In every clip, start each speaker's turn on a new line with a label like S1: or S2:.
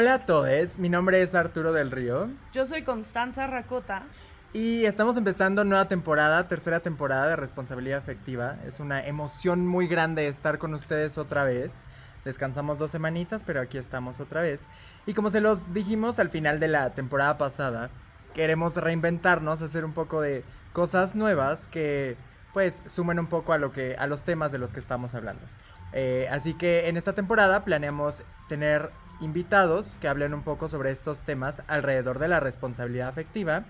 S1: Hola a todos, mi nombre es Arturo del Río.
S2: Yo soy Constanza Racota.
S1: Y estamos empezando nueva temporada, tercera temporada de Responsabilidad Afectiva. Es una emoción muy grande estar con ustedes otra vez. Descansamos dos semanitas, pero aquí estamos otra vez. Y como se los dijimos al final de la temporada pasada, queremos reinventarnos, hacer un poco de cosas nuevas que pues sumen un poco a lo que a los temas de los que estamos hablando. Eh, así que en esta temporada planeamos tener invitados que hablen un poco sobre estos temas alrededor de la responsabilidad afectiva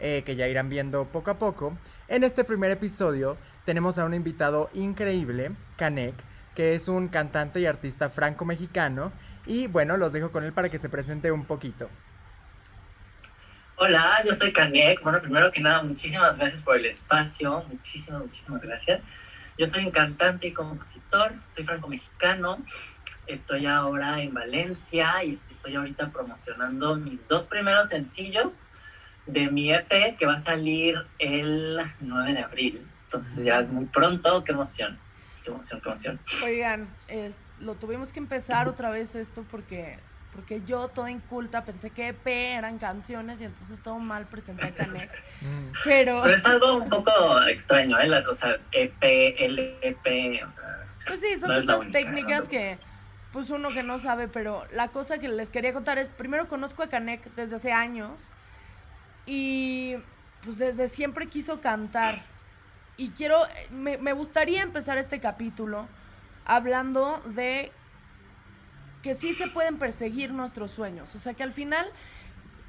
S1: eh, que ya irán viendo poco a poco. En este primer episodio tenemos a un invitado increíble, Canek, que es un cantante y artista franco-mexicano. Y bueno, los dejo con él para que se presente un poquito.
S3: Hola, yo soy Canek. Bueno, primero que nada, muchísimas gracias por el espacio. Muchísimas, muchísimas gracias. Yo soy un cantante y compositor, soy franco-mexicano. Estoy ahora en Valencia y estoy ahorita promocionando mis dos primeros sencillos de mi EP que va a salir el 9 de abril. Entonces ya es muy pronto, qué emoción, qué emoción, qué emoción.
S2: Oigan, lo tuvimos que empezar otra vez esto porque porque yo toda inculta pensé que EP eran canciones y entonces todo mal presenté a Canek.
S3: Mm. Pero... Pero es algo un poco extraño, ¿eh? Las, o sea, EP, LP, o sea...
S2: Pues sí, son no técnicas que pues uno que no sabe, pero la cosa que les quería contar es, primero conozco a Canek desde hace años y pues desde siempre quiso cantar. Y quiero, me, me gustaría empezar este capítulo hablando de que sí se pueden perseguir nuestros sueños. O sea que al final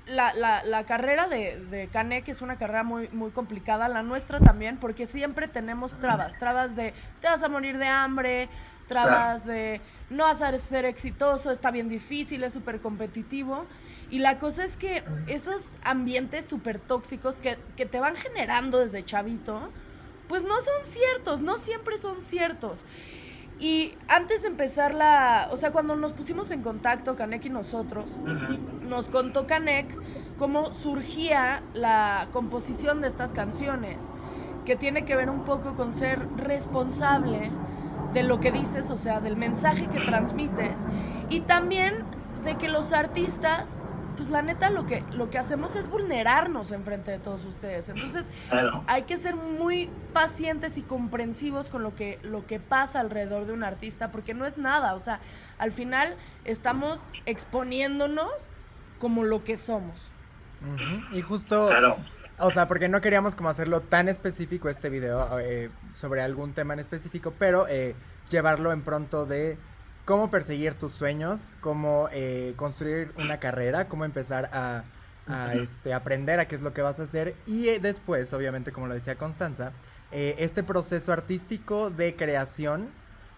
S2: la, la, la, carrera de, de Canek es una carrera muy, muy complicada, la nuestra también, porque siempre tenemos trabas, trabas de te vas a morir de hambre, trabas de no vas a ser exitoso, está bien difícil, es súper competitivo. Y la cosa es que esos ambientes súper tóxicos que, que te van generando desde chavito, pues no son ciertos, no siempre son ciertos. Y antes de empezar la, o sea, cuando nos pusimos en contacto, Canek y nosotros, nos contó Canek cómo surgía la composición de estas canciones, que tiene que ver un poco con ser responsable de lo que dices, o sea, del mensaje que transmites, y también de que los artistas pues la neta lo que, lo que hacemos es vulnerarnos enfrente de todos ustedes. Entonces, hay que ser muy pacientes y comprensivos con lo que, lo que pasa alrededor de un artista, porque no es nada. O sea, al final estamos exponiéndonos como lo que somos.
S1: Y justo, o sea, porque no queríamos como hacerlo tan específico este video eh, sobre algún tema en específico, pero eh, llevarlo en pronto de cómo perseguir tus sueños, cómo eh, construir una carrera, cómo empezar a, este, aprender a qué es lo que vas a hacer. Y eh, después, obviamente, como lo decía Constanza, eh, este proceso artístico de creación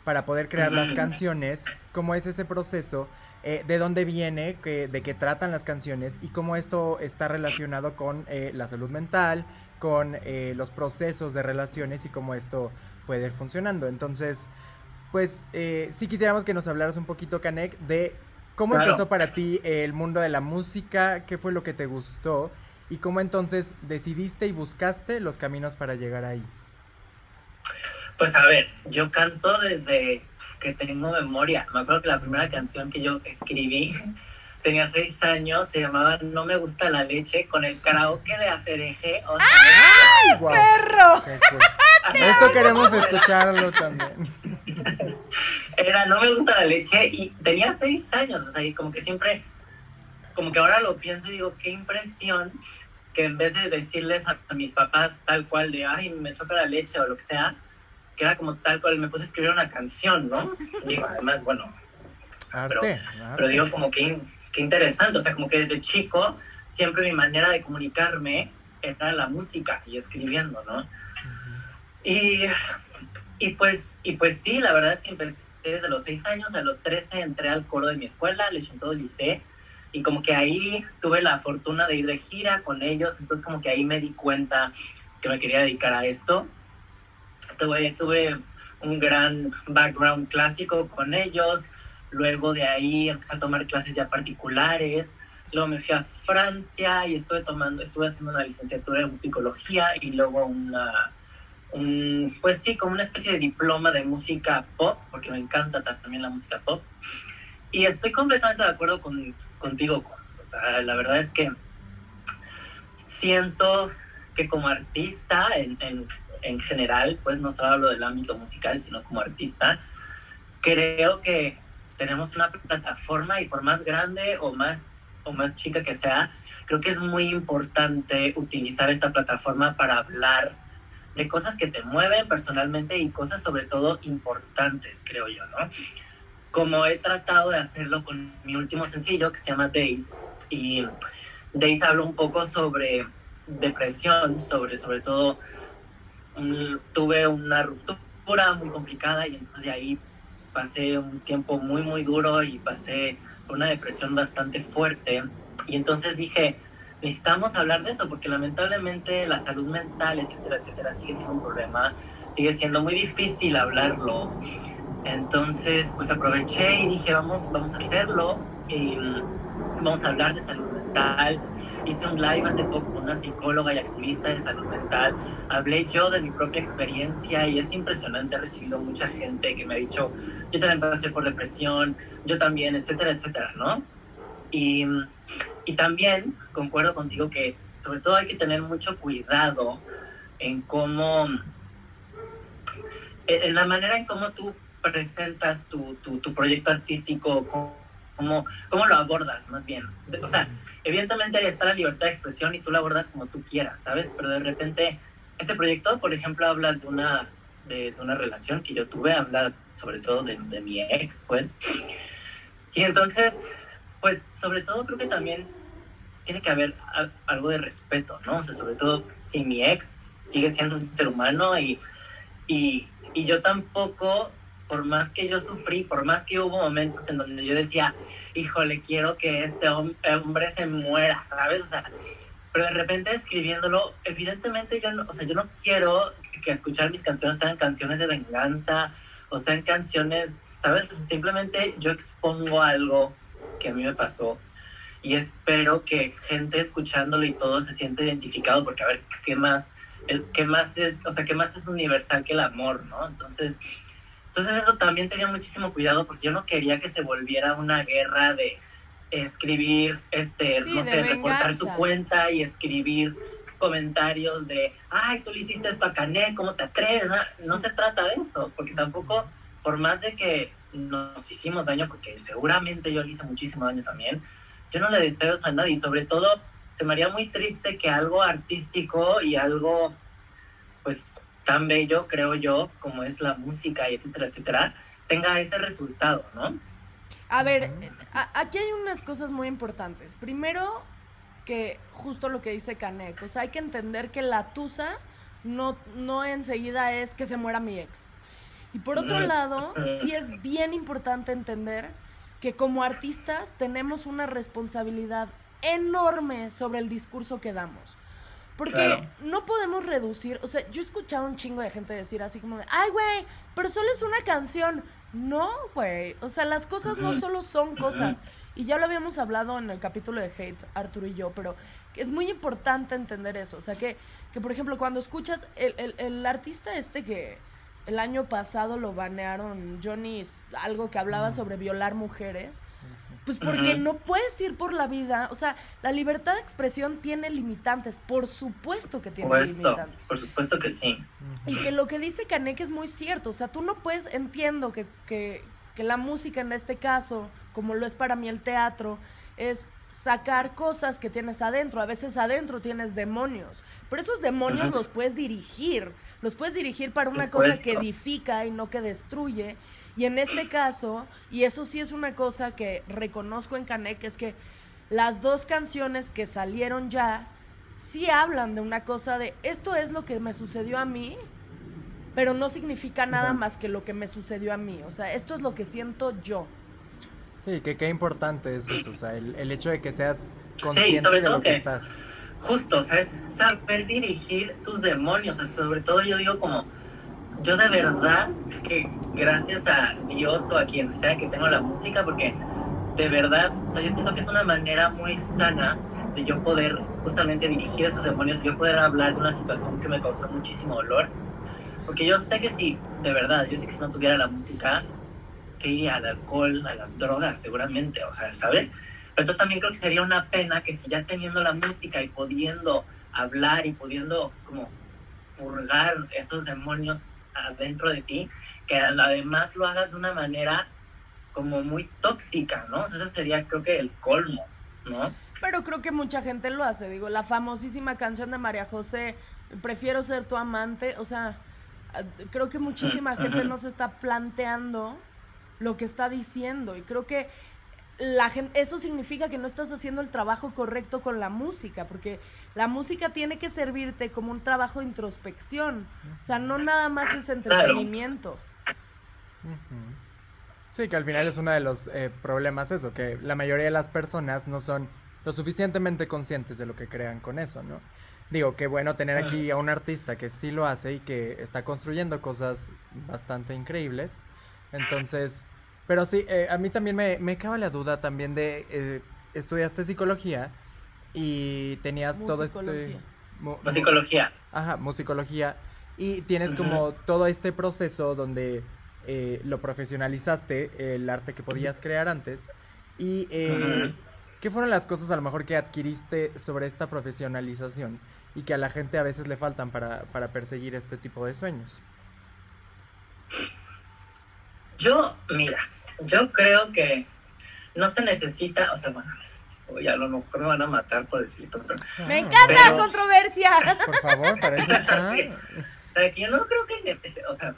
S1: para poder crear las canciones, cómo es ese proceso, de dónde viene, de qué tratan las canciones y cómo esto está relacionado con la salud mental, con los procesos de relaciones y cómo esto puede ir funcionando. Entonces, pues eh, sí quisiéramos que nos hablaras un poquito, Canek, de cómo empezó para ti el mundo de la música, qué fue lo que te gustó y cómo entonces decidiste y buscaste los caminos para llegar ahí.
S3: Pues a ver, yo canto desde que tengo memoria. Me acuerdo que la primera canción que yo escribí tenía seis años, se llamaba No me gusta la leche, con el karaoke de Acereje. O
S2: ¡Ay, perro!
S1: Eso queremos escucharlo también.
S3: Era No me gusta la leche y tenía seis años, o sea, y como que siempre, como que ahora lo pienso y digo, qué impresión que en vez de decirles a, mis papás tal cual de, ay, me choca la leche o lo que sea, que era como tal cual, me puse a escribir una canción, ¿no? digo, además, bueno, pero, pero, digo como que qué interesante, o sea, como que desde chico siempre mi manera de comunicarme era la música y escribiendo, ¿no? Y, y, pues, y pues sí, la verdad es que empecé desde los seis años, a los 13 entré al coro de mi escuela, Le Chanteau Lycée, y como que ahí tuve la fortuna de ir de gira con ellos, entonces como que ahí me di cuenta que me quería dedicar a esto. Tuve, tuve un gran background clásico con ellos, Luego de ahí empecé a tomar clases ya particulares. Luego me fui a Francia y estuve tomando, estuve haciendo una licenciatura de musicología y luego una, un, pues sí, como una especie de diploma de música pop, porque me encanta también la música pop. Y estoy completamente de acuerdo con, contigo, O sea, la verdad es que siento que como artista en, en, en general, pues no solo hablo del ámbito musical, sino como artista, creo que tenemos una plataforma y por más grande o más o más chica que sea, creo que es muy importante utilizar esta plataforma para hablar de cosas que te mueven personalmente y cosas sobre todo importantes, creo yo, ¿no? Como he tratado de hacerlo con mi último sencillo que se llama Days y Days habla un poco sobre depresión, sobre sobre todo tuve una ruptura muy complicada y entonces de ahí pasé un tiempo muy, muy duro y pasé por una depresión bastante fuerte. Y entonces dije, necesitamos hablar de eso porque lamentablemente la salud mental, etcétera, etcétera, sigue siendo un problema, sigue siendo muy difícil hablarlo. Entonces, pues aproveché y dije, vamos, vamos a hacerlo y vamos a hablar de salud Hice un live hace poco con una psicóloga y activista de salud mental. Hablé yo de mi propia experiencia y es impresionante. He recibido mucha gente que me ha dicho, yo también pasé por depresión, yo también, etcétera, etcétera, ¿no? Y, y también concuerdo contigo que sobre todo hay que tener mucho cuidado en cómo, en la manera en cómo tú presentas tu, tu, tu proyecto artístico, cómo, cómo lo abordas más bien. O sea, evidentemente ahí está la libertad de expresión y tú lo abordas como tú quieras, ¿sabes? Pero de repente, este proyecto, por ejemplo, habla de una, de, una relación que yo tuve, habla sobre todo de, de mi ex, pues. Y entonces, pues sobre todo creo que también tiene que haber algo de respeto, ¿no? O sea, sobre todo si mi ex sigue siendo un ser humano y, y, yo tampoco por más que yo sufrí, por más que hubo momentos en donde yo decía, híjole, quiero que este hombre se muera, ¿sabes? O sea, pero de repente escribiéndolo, evidentemente yo no, o sea, yo no quiero que escuchar mis canciones sean canciones de venganza o sean canciones, ¿sabes? simplemente yo expongo algo que a mí me pasó y espero que gente escuchándolo y todo se siente identificado porque a ver, ¿qué más? ¿Qué más es, o sea, qué más es universal que el amor, ¿no? Entonces, entonces eso también tenía muchísimo cuidado porque yo no quería que se volviera una guerra de escribir, este, no sé, reportar su cuenta y escribir comentarios de, ay, tú le hiciste esto a Canet, ¿cómo te atreves? No, se trata de eso, porque tampoco, por más de que nos hicimos daño, porque seguramente yo le hice muchísimo daño también, yo no le deseo eso a nadie y sobre todo se me haría muy triste que algo artístico y algo, pues, tan bello, creo yo, como es la música y etcétera, etcétera, tenga ese resultado, ¿no?
S2: A ver, aquí hay unas cosas muy importantes. Primero, que justo lo que dice Canek, o sea, hay que entender que la tusa no, no enseguida es que se muera mi ex. Y por otro lado, sí es bien importante entender que como artistas tenemos una responsabilidad enorme sobre el discurso que damos. Porque no podemos reducir, o sea, yo he escuchado un chingo de gente decir así como de, ay, güey, pero solo es una canción. No, güey, o sea, las cosas no solo son cosas. Y ya lo habíamos hablado en el capítulo de Hate, Arturo y yo, pero es muy importante entender eso. O sea, que, que por ejemplo, cuando escuchas el, el, el artista este que el año pasado lo banearon, Johnny, algo que hablaba sobre violar mujeres. Pues porque no puedes ir por la vida, o sea, la libertad de expresión tiene limitantes, por supuesto que tiene limitantes.
S3: Por supuesto que sí.
S2: Y que lo que dice Canek es muy cierto, o sea, tú no puedes, entiendo que, que, que la música en este caso, como lo es para mí el teatro, es sacar cosas que tienes adentro. A veces adentro tienes demonios, pero esos demonios los puedes dirigir. Los puedes dirigir para una cosa que edifica y no que destruye. Y en este caso, y eso sí es una cosa que reconozco en Canek, es que las dos canciones que salieron ya sí hablan de una cosa de esto es lo que me sucedió a mí, pero no significa nada más que lo que me sucedió a mí. O sea, esto es lo que siento yo.
S1: Sí, que qué importante es eso, o sea, el, hecho de que seas consciente sí, sobre todo de lo que, estás.
S3: Justo, ¿sabes? Saber dirigir tus demonios, sobre todo yo digo como, yo de verdad que gracias a Dios o a quien sea que tengo la música, porque de verdad, o sea, yo siento que es una manera muy sana de yo poder justamente dirigir esos demonios, yo poder hablar de una situación que me causó muchísimo dolor. Porque yo sé que si, de verdad, yo sé que si no tuviera la música, que iría al alcohol, a las drogas, seguramente, o sea, ¿sabes? Pero entonces también creo que sería una pena que si ya teniendo la música y pudiendo hablar y pudiendo como purgar esos demonios adentro de ti, que además lo hagas de una manera como muy tóxica, ¿no? O sea, ese sería creo que el colmo, ¿no?
S2: Pero creo que mucha gente lo hace, digo, la famosísima canción de María José, Prefiero ser tu amante, o sea, creo que muchísima gente no se está planteando lo que está diciendo y creo que la gente, eso significa que no estás haciendo el trabajo correcto con la música, porque la música tiene que servirte como un trabajo de introspección, o sea, no nada más es entretenimiento.
S1: Sí, que al final es uno de los eh, problemas eso, que la mayoría de las personas no son lo suficientemente conscientes de lo que crean con eso, ¿no? Digo, qué bueno tener aquí a un artista que sí lo hace y que está construyendo cosas bastante increíbles. Entonces, pero sí, eh, a mí también me, me cabe la duda también de, eh, estudiaste psicología y tenías todo este...
S3: musicología.
S1: Ajá, musicología. Y tienes como todo este proceso donde eh, lo profesionalizaste, el arte que podías crear antes. Y ¿qué fueron las cosas a lo mejor que adquiriste sobre esta profesionalización y que a la gente a veces le faltan para, para perseguir este tipo de sueños?
S3: Yo, mira, yo creo que no se necesita, o sea, bueno, a lo mejor me van a matar por decir esto, pero...
S2: ¡Me encanta la controversia!
S1: Por favor, para eso está.
S3: yo no creo que, o sea,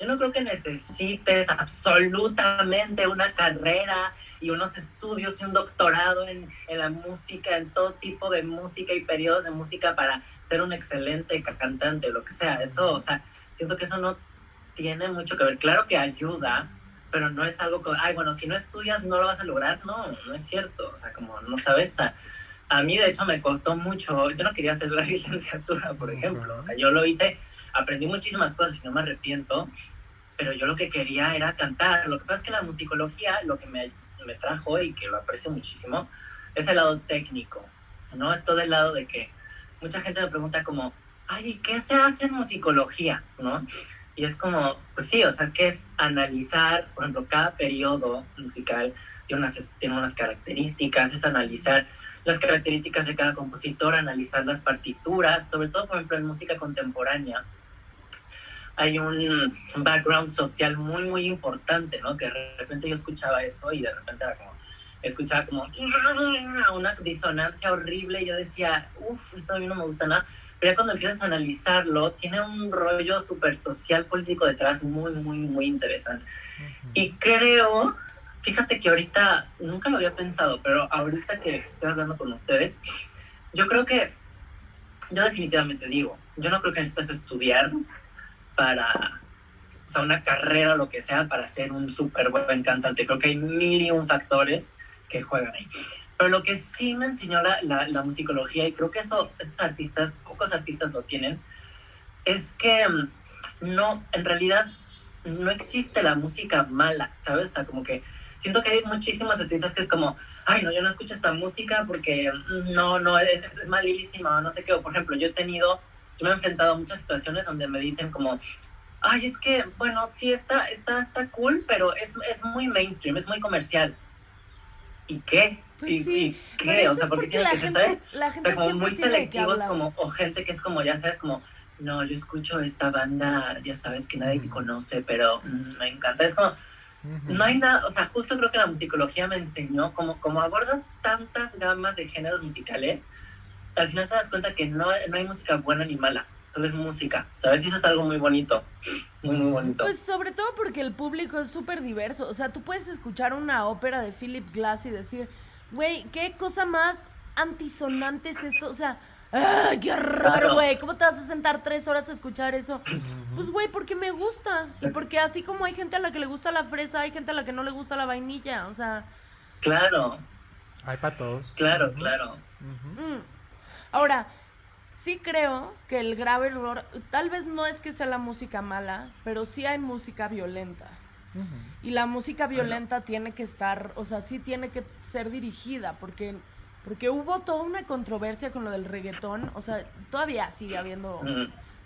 S3: yo no creo que necesites absolutamente una carrera y unos estudios y un doctorado en, en, la música, en todo tipo de música y periodos de música para ser un excelente cantante o lo que sea. Eso, o sea, siento que eso no tiene mucho que ver. Claro que ayuda, pero no es algo que, ay, bueno, si no estudias no lo vas a lograr. No, no es cierto. O sea, como no sabes. A, mí, de hecho, me costó mucho. Yo no quería hacer la licenciatura, por ejemplo. O sea, yo lo hice, aprendí muchísimas cosas y no me arrepiento, pero yo lo que quería era cantar. Lo que pasa es que la musicología, lo que me, me trajo y que lo aprecio muchísimo, es el lado técnico, ¿no? Es todo el lado de que mucha gente me pregunta como, ay, ¿qué se hace en musicología? ¿No? Y es como, pues sí, o sea, es que es analizar, por ejemplo, cada periodo musical tiene unas, tiene unas características, es analizar las características de cada compositor, analizar las partituras, sobre todo, por ejemplo, en música contemporánea. Hay un background social muy, muy importante, ¿no? Que de repente yo escuchaba eso y de repente era como, escuchaba como una disonancia horrible y yo decía, uff, esto a mí no me gusta nada. Pero ya cuando empiezas a analizarlo, tiene un rollo súper social político detrás muy, muy, muy interesante. Y creo, fíjate que ahorita, nunca lo había pensado, pero ahorita que estoy hablando con ustedes, yo creo que, yo definitivamente digo, yo no creo que necesites estudiar para o sea, una carrera lo que sea para ser un súper buen cantante. Creo que hay mil y un factores que juegan ahí. Pero lo que sí me enseñó la, la, musicología, y creo que eso, esos artistas, pocos artistas lo tienen, es que mm, no, en realidad no existe la música mala, ¿sabes? O sea, como que siento que hay muchísimos artistas que es como, ay, no, yo no escucho esta música porque mm, no, no, es, es malísima, no sé qué. O, por ejemplo, yo he tenido, yo me he enfrentado a muchas situaciones donde me dicen como, ay, es que, bueno, sí, está, está, está cool, pero es, es muy mainstream, es muy comercial. ¿Y qué?
S2: Pues ¿Y,
S3: qué? O sea, porque tiene que ser, ¿sabes? o sea, como muy selectivos, como, o gente que es como, ya sabes, como, no, yo escucho esta banda, ya sabes, que nadie me conoce, pero mm, me encanta. Es como, no hay nada, o sea, justo creo que la musicología me enseñó, como, como abordas tantas gamas de géneros musicales, al final te das cuenta que no, no hay música buena ni mala solo es música, ¿sabes? Y eso es algo muy bonito, muy, muy bonito.
S2: Pues sobre todo porque el público es súper diverso, o sea, tú puedes escuchar una ópera de Philip Glass y decir, güey, qué cosa más antisonante es esto, o sea... ¡Ay, qué raro, güey! ¿Cómo te vas a sentar tres horas a escuchar eso? Pues, güey, porque me gusta. Y porque así como hay gente a la que le gusta la fresa, hay gente a la que no le gusta la vainilla. O sea.
S3: Claro.
S1: Hay para todos.
S3: Claro, claro.
S2: Mm. Ahora, sí creo que el grave error, tal vez no es que sea la música mala, pero sí hay música violenta. Y la música violenta tiene que estar, o sea, sí tiene que ser dirigida, porque, porque hubo toda una controversia con lo del reggaetón, o sea, todavía sigue habiendo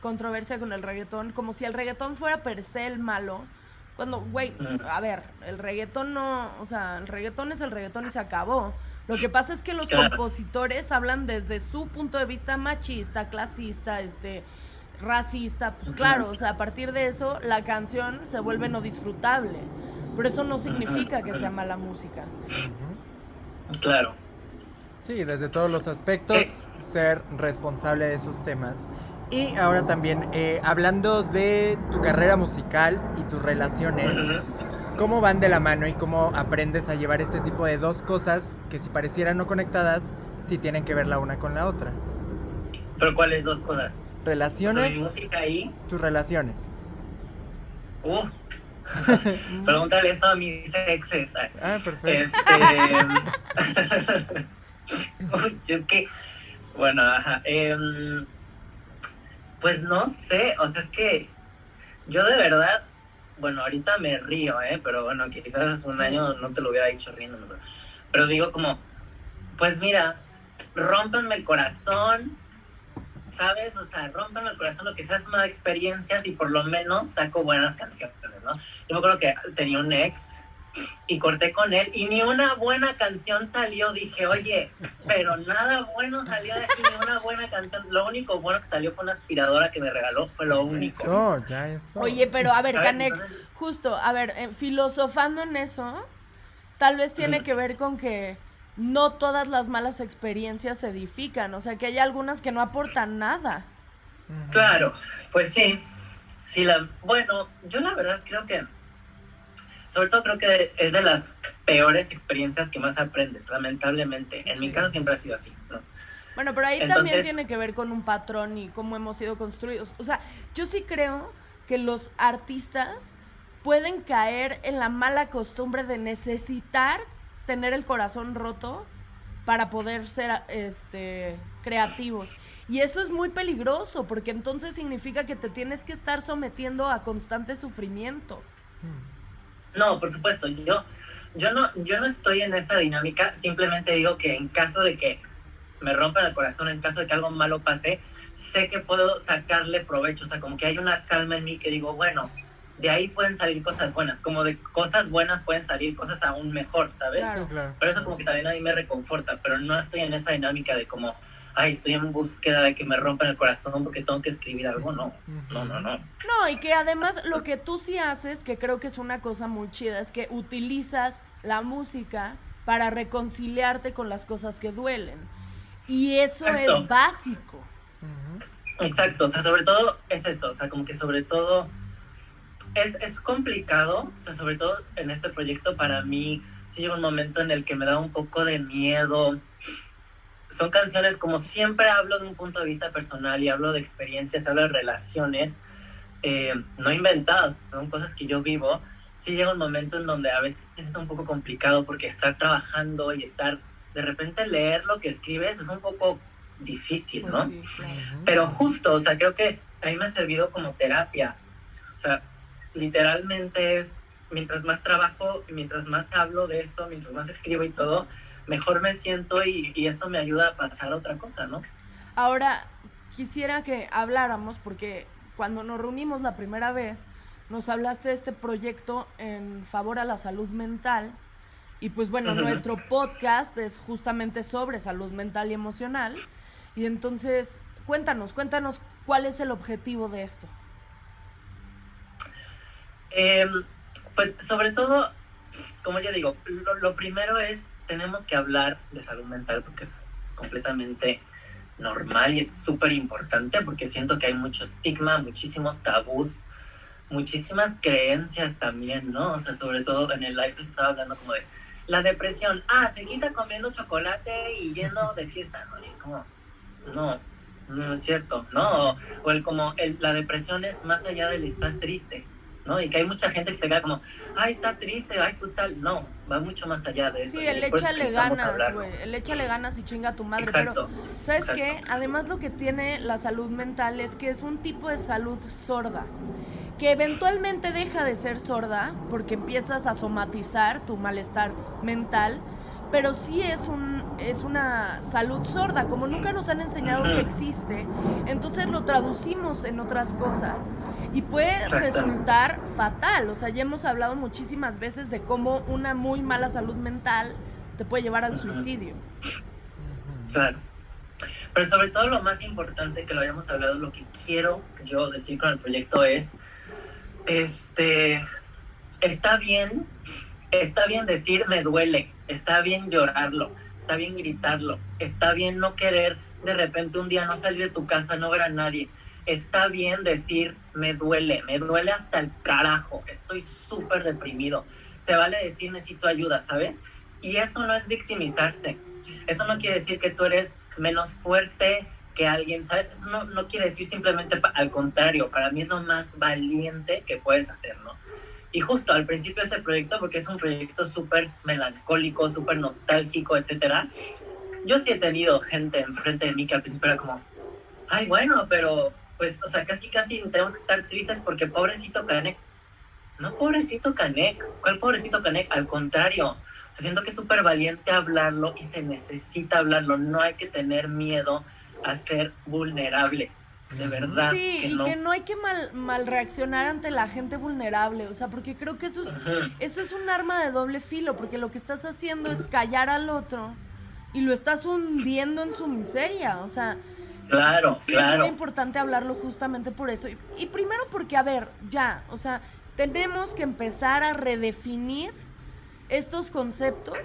S2: controversia con el reggaetón, como si el reggaetón fuera per se el malo, Cuando, güey, a ver, el reggaetón no, o sea, el reggaetón es el reggaetón y se acabó. Lo que pasa es que los compositores hablan desde su punto de vista machista, clasista, este, racista, pues claro, o sea, a partir de eso la canción se vuelve no disfrutable. Pero eso no significa que sea mala música.
S3: Claro.
S1: Sí, desde todos los aspectos, ser responsable de esos temas. Y ahora también, eh, hablando de tu carrera musical y tus relaciones, ¿cómo van de la mano y cómo aprendes a llevar este tipo de dos cosas que si parecieran no conectadas, sí tienen que ver la una con la otra?
S3: ¿Pero cuáles dos cosas?
S1: Relaciones.
S3: música ahí?
S1: Tus relaciones.
S3: Uf, Pregúntale eso a mis exes.
S1: Ah, perfecto.
S3: Este... es que, bueno, em, pues no sé, o sea, es que yo de verdad, bueno, ahorita me río, ¿eh? Pero bueno, quizás hace un año no te lo hubiera dicho riendo, pero digo como, pues mira, rompanme el corazón, ¿sabes? O sea, rompanme el corazón, lo que sea, más experiencias y por lo menos saco buenas canciones, ¿no? Yo me acuerdo que tenía un ex y corté con él y ni una buena canción salió. Dije, oye, pero nada bueno salió de aquí, ni una buena canción. Lo único bueno que salió fue una aspiradora que me regaló, fue lo único.
S2: Oye, pero a ver, Canex, justo, a ver, eh, filosofando en eso, tal vez tiene que ver con que no todas las malas experiencias se edifican, o sea, que hay algunas que no aportan nada.
S3: Claro, pues sí. Sí, la, bueno, yo la verdad creo que sobre todo creo que es de las peores experiencias que más aprendes, lamentablemente. En mi caso siempre ha sido así, ¿no?
S2: Bueno, pero ahí también tiene que ver con un patrón y cómo hemos sido construidos. O sea, yo sí creo que los artistas pueden caer en la mala costumbre de necesitar tener el corazón roto para poder ser este creativos. Y eso es muy peligroso, porque entonces significa que te tienes que estar sometiendo a constante sufrimiento.
S3: No, por supuesto, yo, yo, no, yo no estoy en esa dinámica, simplemente digo que en caso de que me rompan el corazón, en caso de que algo malo pase, sé que puedo sacarle provecho, o sea, como que hay una calma en mí que digo, bueno, de ahí pueden salir cosas buenas, como de cosas buenas pueden salir cosas aún mejor, ¿sabes? Claro, claro. Pero eso como que también a mí me reconforta, pero no estoy en esa dinámica de como, ay, estoy en búsqueda de que me rompan el corazón porque tengo que escribir algo, no, no, no, no.
S2: No, y que además lo que tú sí haces, que creo que es una cosa muy chida, es que utilizas la música para reconciliarte con las cosas que duelen. Y eso es básico.
S3: Exacto, o sea, sobre todo es eso, o sea, como que sobre todo es, es, complicado, o sea, sobre todo en este proyecto para mí sí llega un momento en el que me da un poco de miedo. Son canciones, como siempre hablo de un punto de vista personal y hablo de experiencias, hablo de relaciones, eh, no inventadas, son cosas que yo vivo. Sí llega un momento en donde a veces es un poco complicado porque estar trabajando y estar, de repente leer lo que escribes es un poco difícil, ¿no? Pero justo, o sea, creo que a mí me ha servido como terapia. O sea, literalmente es, mientras más trabajo, mientras más hablo de eso, mientras más escribo y todo, mejor me siento y, eso me ayuda a pasar a otra cosa, ¿no?
S2: Ahora, quisiera que habláramos, porque cuando nos reunimos la primera vez, nos hablaste de este proyecto en favor a la salud mental. Y pues bueno, nuestro podcast es justamente sobre salud mental y emocional. Y entonces, cuéntanos, cuéntanos cuál es el objetivo de esto.
S3: Em, pues sobre todo, como ya digo, lo, primero es, tenemos que hablar de salud mental porque es completamente normal y es súper importante porque siento que hay mucho estigma, muchísimos tabús, muchísimas creencias también, ¿no? O sea, sobre todo en el live estaba hablando como de la depresión, ah, se quita comiendo chocolate y yendo de fiesta, ¿no? Y es como, no, no es cierto, ¿no? O, el como, el, la depresión es más allá del estás triste, ¿no? Y que hay mucha gente que se queda como, ay, está triste, ay, pues tal. No, va mucho más allá de eso.
S2: Sí, el échale ganas, güey. El échale ganas y chinga a tu madre. Exacto. Pero, ¿sabes qué? Además, lo que tiene la salud mental es que es un tipo de salud sorda. Que eventualmente deja de ser sorda porque empiezas a somatizar tu malestar mental pero sí es, un, es una salud sorda, como nunca nos han enseñado que existe, entonces lo traducimos en otras cosas. Y puede resultar fatal. O sea, ya hemos hablado muchísimas veces de cómo una muy mala salud mental te puede llevar al suicidio.
S3: Claro. Pero sobre todo lo más importante que lo hayamos hablado, lo que quiero yo decir con el proyecto es, este, está bien, está bien decir me duele, está bien llorarlo, está bien gritarlo, está bien no querer de repente un día no salir de tu casa, no ver a nadie, está bien decir me duele, me duele hasta el carajo, estoy súper deprimido, se vale decir necesito ayuda, ¿sabes? Y eso no es victimizarse, eso no quiere decir que tú eres menos fuerte que alguien, ¿sabes? Eso no, no quiere decir simplemente al contrario, para mí es lo más valiente que puedes hacer, ¿no? Y justo al principio de este proyecto, porque es un proyecto súper melancólico, súper nostálgico, etcétera, yo sí he tenido gente enfrente de mí que al principio era como, ay, bueno, pero pues, o sea, casi, casi tenemos que estar tristes porque pobrecito Canek. No, pobrecito Canek. ¿Cuál pobrecito Canek? Al contrario, siento que es súper valiente hablarlo y se necesita hablarlo. No hay que tener miedo a ser vulnerables. De verdad.
S2: Sí, y que no hay que mal, mal, reaccionar ante la gente vulnerable. O sea, porque creo que eso es, eso es un arma de doble filo, porque lo que estás haciendo es callar al otro y lo estás hundiendo en su miseria. O sea,
S3: claro, claro. Es
S2: muy importante hablarlo justamente por eso. Y, y primero porque, a ver, ya, o sea, tenemos que empezar a redefinir estos conceptos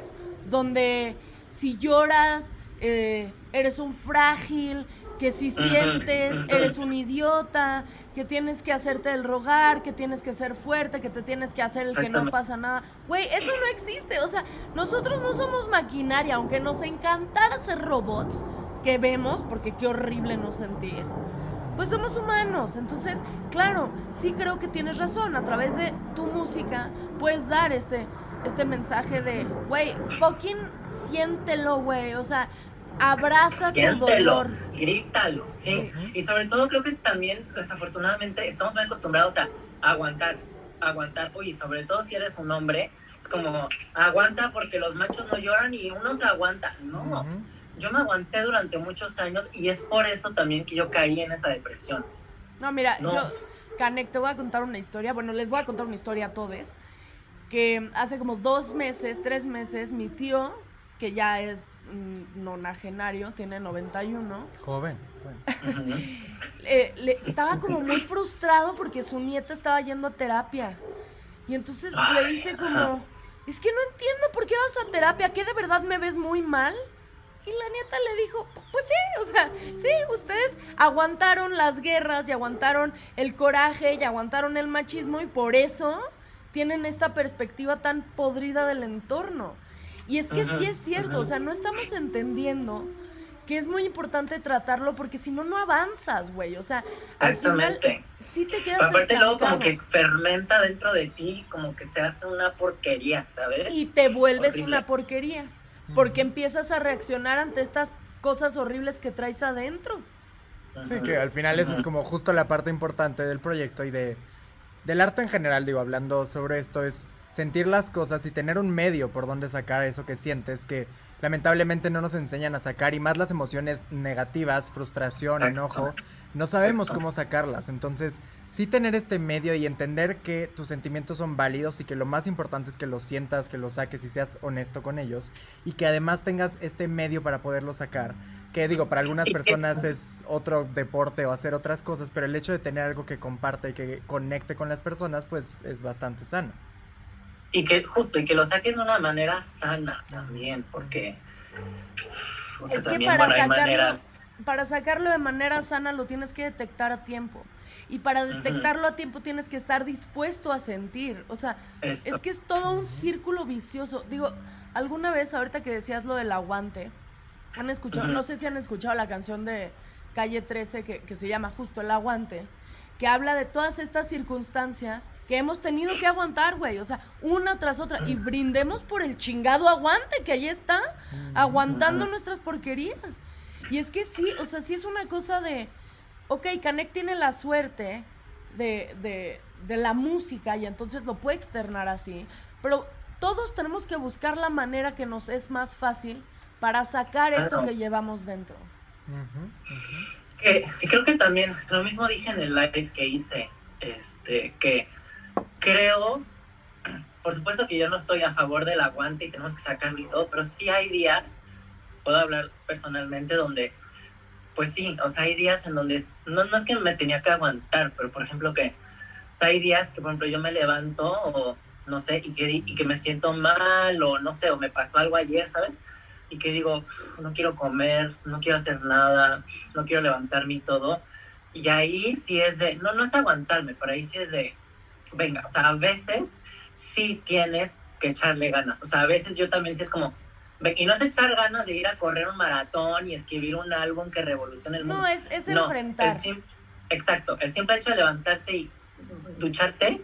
S2: donde si lloras, eh, eres un frágil, que si sientes, eres un idiota, que tienes que hacerte el rogar, que tienes que ser fuerte, que te tienes que hacer el que no pasa nada. Güey, eso no existe. O sea, nosotros no somos maquinaria, aunque nos encantara ser robots, que vemos, porque qué horrible no sentir. Pues somos humanos. Entonces, claro, sí creo que tienes razón. A través de tu música puedes dar este este mensaje de, güey, fucking siéntelo, güey. O sea, abraza tu dolor.
S3: grítalo, sí. Y sobre todo creo que también, desafortunadamente, estamos muy acostumbrados a aguantar, aguantar. Uy, sobre todo si eres un hombre, es como, aguanta porque los machos no lloran y uno se aguanta. No, yo me aguanté durante muchos años y es por eso también que yo caí en esa depresión.
S2: No, mira, yo, Canek, te voy a contar una historia. Bueno, les voy a contar una historia a todos que hace como dos meses, tres meses, mi tío, que ya es nonagenario, tiene 91.
S1: Joven.
S2: le, estaba como muy frustrado porque su nieta estaba yendo a terapia. Y entonces le dice como, es que no entiendo por qué vas a terapia, ¿qué de verdad me ves muy mal? Y la nieta le dijo, pues sí, o sea, sí, ustedes aguantaron las guerras y aguantaron el coraje y aguantaron el machismo y por eso tienen esta perspectiva tan podrida del entorno. Y es que sí es cierto, o sea, no estamos entendiendo que es muy importante tratarlo porque si no, no avanzas, güey. O sea,
S3: Exactamente.
S2: sí te quedas.
S3: aparte, luego como que fermenta dentro de ti, como que se hace una porquería, ¿sabes?
S2: Y te vuelves una porquería. Porque empiezas a reaccionar ante estas cosas horribles que traes adentro.
S1: Sí, que al final eso es como justo la parte importante del proyecto y de del arte en general, digo, hablando sobre esto, es sentir las cosas y tener un medio por donde sacar eso que sientes, que lamentablemente no nos enseñan a sacar, y más las emociones negativas, frustración, enojo, no sabemos cómo sacarlas. Entonces, sí tener este medio y entender que tus sentimientos son válidos y que lo más importante es que los sientas, que los saques y seas honesto con ellos, y que además tengas este medio para poderlo sacar que digo, para algunas personas es otro deporte o hacer otras cosas, pero el hecho de tener algo que comparte y que conecte con las personas, pues es bastante sano.
S3: Y que justo, y que lo saques de una manera sana también, porque
S2: es que para sacarlo, Para sacarlo de manera sana lo tienes que detectar a tiempo. Y para detectarlo a tiempo tienes que estar dispuesto a sentir. O sea, es que es todo un círculo vicioso. Digo, alguna vez, ahorita que decías lo del aguante, han escuchado, no sé si han escuchado la canción de Calle 13 que, se llama justo El Aguante, que habla de todas estas circunstancias que hemos tenido que aguantar, güey, o sea, una tras otra, y brindemos por el chingado aguante que ahí está, aguantando nuestras porquerías. Y es que sí, o sea, sí es una cosa de, ok, Canek tiene la suerte de, de, de la música y entonces lo puede externar así, pero todos tenemos que buscar la manera que nos es más fácil para sacar esto que llevamos dentro.
S3: Creo que también, lo mismo dije en el live que hice, este, que creo, por supuesto que yo no estoy a favor del aguante y tenemos que sacarlo y todo, pero sí hay días, puedo hablar personalmente, donde, pues sí, o sea, hay días en donde, no, no es que me tenía que aguantar, pero por ejemplo que, o sea, hay días que, por ejemplo, yo me levanto o no sé, y que, y que me siento mal o no sé, o me pasó algo ayer, ¿sabes? Y que digo, no quiero comer, no quiero hacer nada, no quiero levantarme y todo. Y ahí sí es de, no, no es aguantarme, pero ahí sí es de, venga, o sea, a veces sí tienes que echarle ganas. O sea, a veces yo también sí es como, y no es echar ganas de ir a correr un maratón y escribir un álbum que revolucione el mundo.
S2: No, es, es enfrentar.
S3: exacto, el simple hecho de levantarte y ducharte,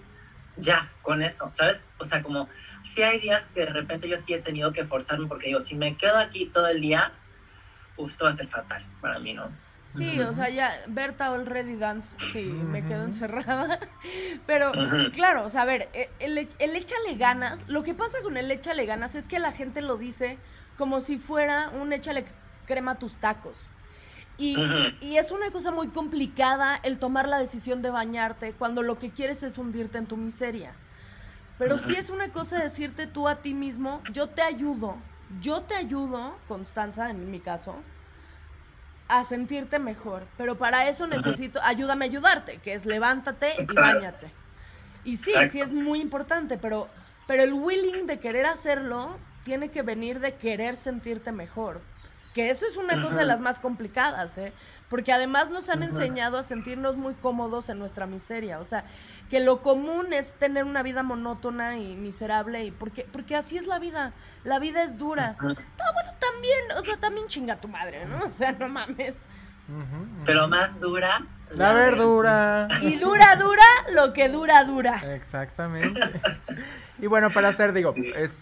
S3: ya, con eso, ¿sabes? O sea, como, si hay días que de repente yo sí he tenido que forzarme porque digo, si me quedo aquí todo el día, uf, esto va a ser fatal para mí, ¿no?
S2: Sí, o sea, ya Berta already dance, sí, me quedo encerrada. Pero, claro, o sea, a ver, e, el, el échale ganas, lo que pasa con el échale ganas es que la gente lo dice como si fuera un échale crema a tus tacos. Y, y, es una cosa muy complicada el tomar la decisión de bañarte cuando lo que quieres es hundirte en tu miseria. Pero sí es una cosa decirte tú a ti mismo, yo te ayudo, yo te ayudo, Constanza, en mi caso, a sentirte mejor. Pero para eso necesito, ayúdame a ayudarte, que es levántate y bañate. Y sí, sí es muy importante, pero, pero el willing de querer hacerlo tiene que venir de querer sentirte mejor. Que eso es una cosa de las más complicadas, ¿eh? Porque además nos han enseñado a sentirnos muy cómodos en nuestra miseria. O sea, que lo común es tener una vida monótona y miserable. Y porque, porque así es la vida. La vida es dura. bueno, también, o sea, también chinga tu madre, ¿no? O sea, no mames.
S3: Pero más dura.
S1: La, verdura.
S2: Y dura, dura, lo que dura, dura.
S1: Exactamente. y bueno, para hacer, digo, es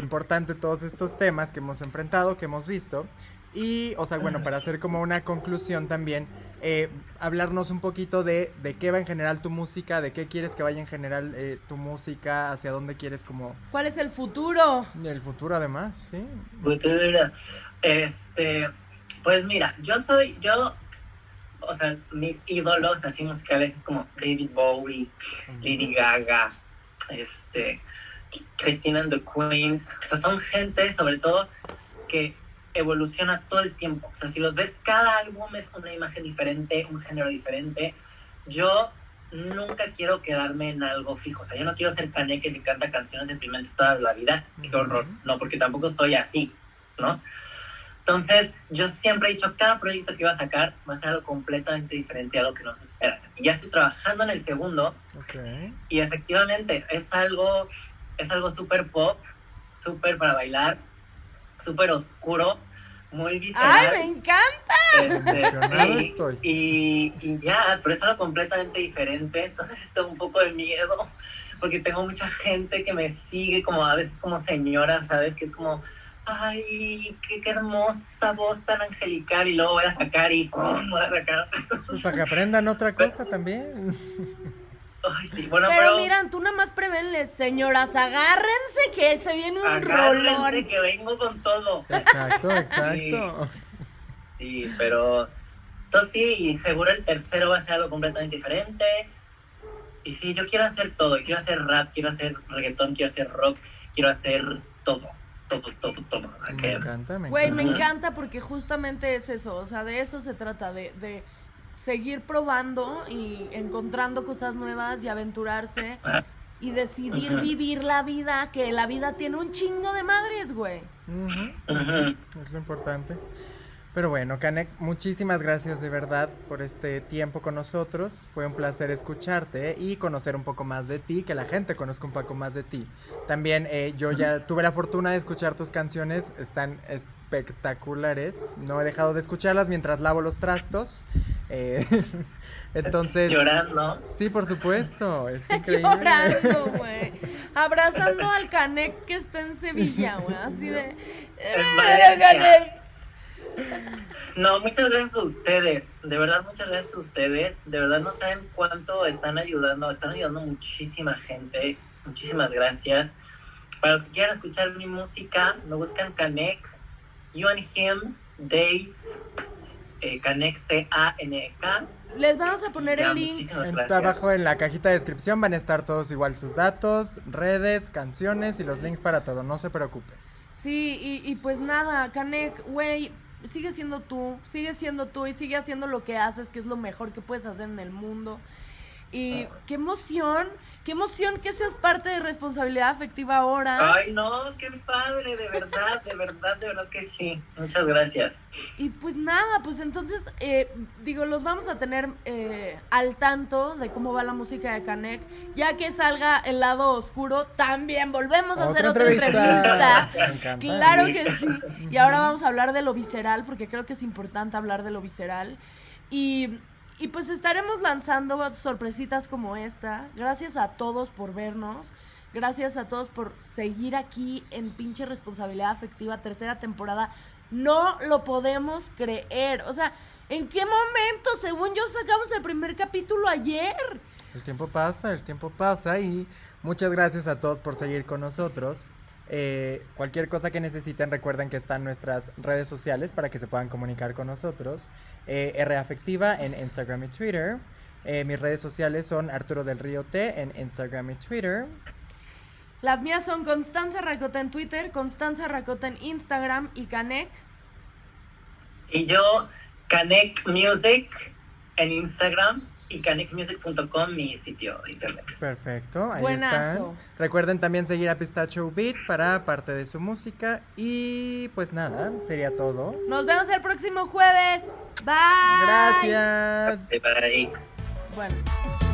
S1: importante todos estos temas que hemos enfrentado, que hemos visto. Y, o sea, bueno, para hacer como una conclusión también, eh, hablarnos un poquito de, de qué va en general tu música, de qué quieres que vaya en general eh, tu música, hacia dónde quieres como...
S2: ¿Cuál es el futuro?
S1: El futuro además, sí.
S3: Futuro. Este, pues mira, yo soy, yo, o sea, mis ídolos así musicales es como David Bowie, Lady Gaga, este, Christina and the Queens, o sea, son gente sobre todo que evoluciona todo el tiempo. O sea, si los ves, cada álbum es una imagen diferente, un género diferente. Yo nunca quiero quedarme en algo fijo. O sea, yo no quiero ser Kanye que canta canciones deprimentes toda la vida. Qué horror. No, porque tampoco soy así, ¿no? Entonces, yo siempre he dicho, cada proyecto que iba a sacar va a ser algo completamente diferente a lo que nos espera. Y ya estoy trabajando en el segundo. Y efectivamente, es algo, es algo súper pop, súper para bailar, súper oscuro, muy visceral.
S2: ¡Ay, me encanta!
S3: Este, y, y, ya, pero es algo completamente diferente, entonces tengo un poco de miedo, porque tengo mucha gente que me sigue como a veces como señora, ¿sabes? Que es como, ay, qué, qué hermosa voz tan angelical, y luego voy a sacar y ¡pum! voy a sacar.
S1: Pues para que aprendan otra cosa también.
S2: pero, miran, tú nada más prevenles, señoras, agárrense que se viene un agárrense
S3: que vengo con todo.
S1: Exacto, exacto.
S3: Sí, pero entonces sí, y seguro el tercero va a ser algo completamente diferente. Y sí, yo quiero hacer todo, quiero hacer rap, quiero hacer reggaetón, quiero hacer rock, quiero hacer todo, todo, todo, todo.
S1: me encanta, me
S2: Güey, me encanta porque justamente es eso, o sea, de eso se trata, de, de seguir probando y encontrando cosas nuevas y aventurarse y decidir vivir la vida, que la vida tiene un chingo de madres, güey.
S1: Es lo importante. Pero bueno, Kanek, muchísimas gracias de verdad por este tiempo con nosotros. Fue un placer escucharte y conocer un poco más de ti, que la gente conozca un poco más de ti. También eh, yo ya tuve la fortuna de escuchar tus canciones, están espectaculares. No he dejado de escucharlas mientras lavo los trastos. Eh, entonces.
S3: Llorando.
S1: Sí, por supuesto. Es increíble.
S2: Llorando, güey. Abrazando al Canek que está en Sevilla, güey. Así de.
S3: No, muchas gracias a ustedes, de verdad muchas gracias a ustedes, de verdad no saben cuánto están ayudando, están ayudando muchísima gente, muchísimas gracias. Para los que quieran escuchar mi música, me buscan Canek, You and Him, Days, eh, Canek, C-A-N-E-K.
S2: Les vamos a poner
S3: Ya,
S2: el link.
S3: muchísimas
S1: En-
S3: gracias.
S1: abajo en la cajita de descripción van a estar todos igual sus datos, redes, canciones y los links para todo. No se preocupen.
S2: Sí, y, y pues nada, Canek, güey, sigue siendo tú, sigue siendo tú y sigue haciendo lo que haces, que es lo mejor que puedes hacer en el mundo. Y qué emoción, qué emoción que seas parte de responsabilidad afectiva ahora.
S3: Ay, no, qué padre, de verdad, de verdad, de verdad que sí. Muchas gracias.
S2: Y pues nada, pues entonces, eh, digo, los vamos a tener eh, al tanto de cómo va la música de Canek. Ya que salga el lado oscuro, también volvemos a hacer otra entrevista. Claro que sí. Y ahora vamos a hablar de lo visceral, porque creo que es importante hablar de lo visceral. Y, y pues estaremos lanzando sorpresitas como esta. Gracias a todos por vernos. Gracias a todos por seguir aquí en pinche responsabilidad afectiva, tercera temporada. No lo podemos creer. O sea, ¿en qué momento? Según yo sacamos el primer capítulo ayer.
S1: El tiempo pasa, el tiempo pasa y muchas gracias a todos por seguir con nosotros. Eh, cualquier cosa que necesiten, recuerden que están nuestras redes sociales para que se puedan comunicar con nosotros. Eh, R Afectiva en Instagram y Twitter. Eh, mis redes sociales son Arturo del Río T en Instagram y Twitter.
S2: Las mías son Constanza Racota en Twitter, Constanza Racota en Instagram y Canek.
S3: Y yo, Canek Music en Instagram y canecmusic.com, mi sitio de internet.
S1: Perfecto, ahí
S2: Buenazo.
S1: están. Recuerden también seguir a Pistacho Beat para parte de su música. Y pues nada, sería todo.
S2: Nos vemos el próximo jueves. Bye.
S1: Gracias.
S3: Bye bye.
S2: Bueno.